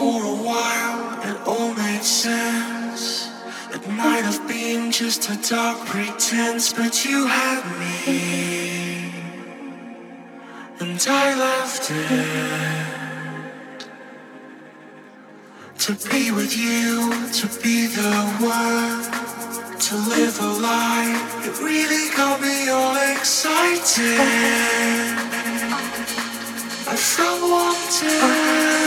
for a while, it all made sense. It might have been just a dark pretense, but you had me, and I left it. To be with you, to be the one, to live a life, it really got me all excited. I felt wanted.